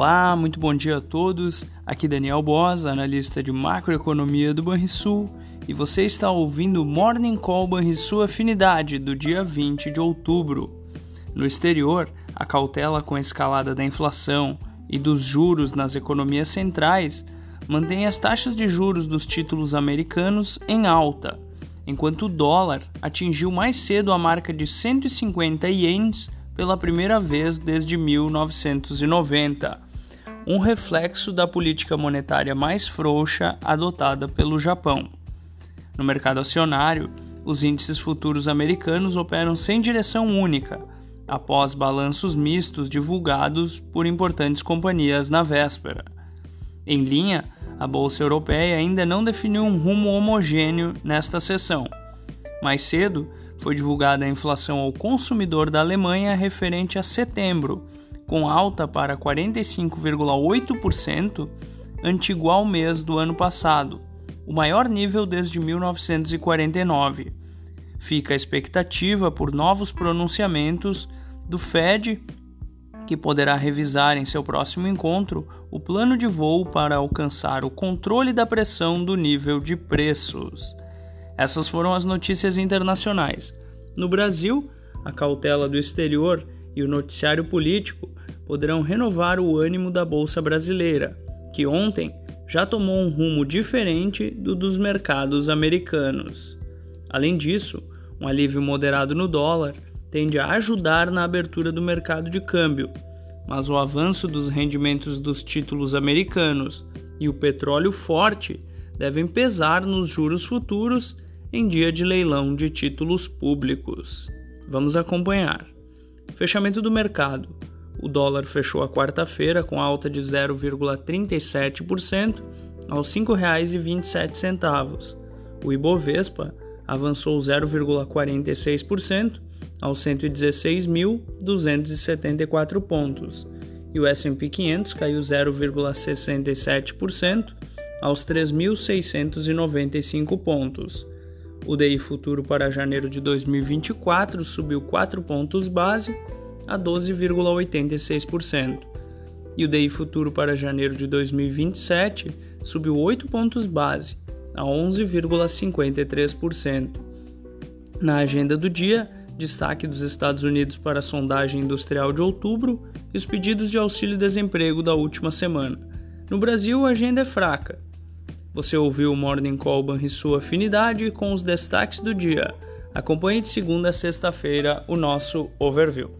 Olá, muito bom dia a todos. Aqui Daniel Bosa, analista de macroeconomia do Banrisul, e você está ouvindo Morning Call Banrisul Afinidade do dia 20 de outubro. No exterior, a cautela com a escalada da inflação e dos juros nas economias centrais mantém as taxas de juros dos títulos americanos em alta, enquanto o dólar atingiu mais cedo a marca de 150 ienes pela primeira vez desde 1990, um reflexo da política monetária mais frouxa adotada pelo Japão. No mercado acionário, os índices futuros americanos operam sem direção única, após balanços mistos divulgados por importantes companhias na véspera. Em linha, a bolsa europeia ainda não definiu um rumo homogêneo nesta sessão. Mais cedo, foi divulgada a inflação ao consumidor da Alemanha referente a setembro, com alta para 45,8%, antigo ao mês do ano passado, o maior nível desde 1949. Fica a expectativa por novos pronunciamentos do Fed, que poderá revisar em seu próximo encontro o plano de voo para alcançar o controle da pressão do nível de preços. Essas foram as notícias internacionais. No Brasil, a cautela do exterior e o noticiário político poderão renovar o ânimo da Bolsa Brasileira, que ontem já tomou um rumo diferente do dos mercados americanos. Além disso, um alívio moderado no dólar tende a ajudar na abertura do mercado de câmbio, mas o avanço dos rendimentos dos títulos americanos e o petróleo forte devem pesar nos juros futuros em dia de leilão de títulos públicos. Vamos acompanhar. Fechamento do mercado. O dólar fechou a quarta-feira com alta de 0,37% aos R$ 5,27. O Ibovespa avançou 0,46% aos 116.274 pontos e o S&P 500 caiu 0,67% aos 3.695 pontos. O DI futuro para janeiro de 2024 subiu 4 pontos base a 12,86%. E o DI futuro para janeiro de 2027 subiu 8 pontos base a 11,53%. Na agenda do dia, destaque dos Estados Unidos para a sondagem industrial de outubro e os pedidos de auxílio-desemprego da última semana. No Brasil, a agenda é fraca você ouviu o Morning Call e sua afinidade com os destaques do dia. Acompanhe de segunda a sexta-feira o nosso overview.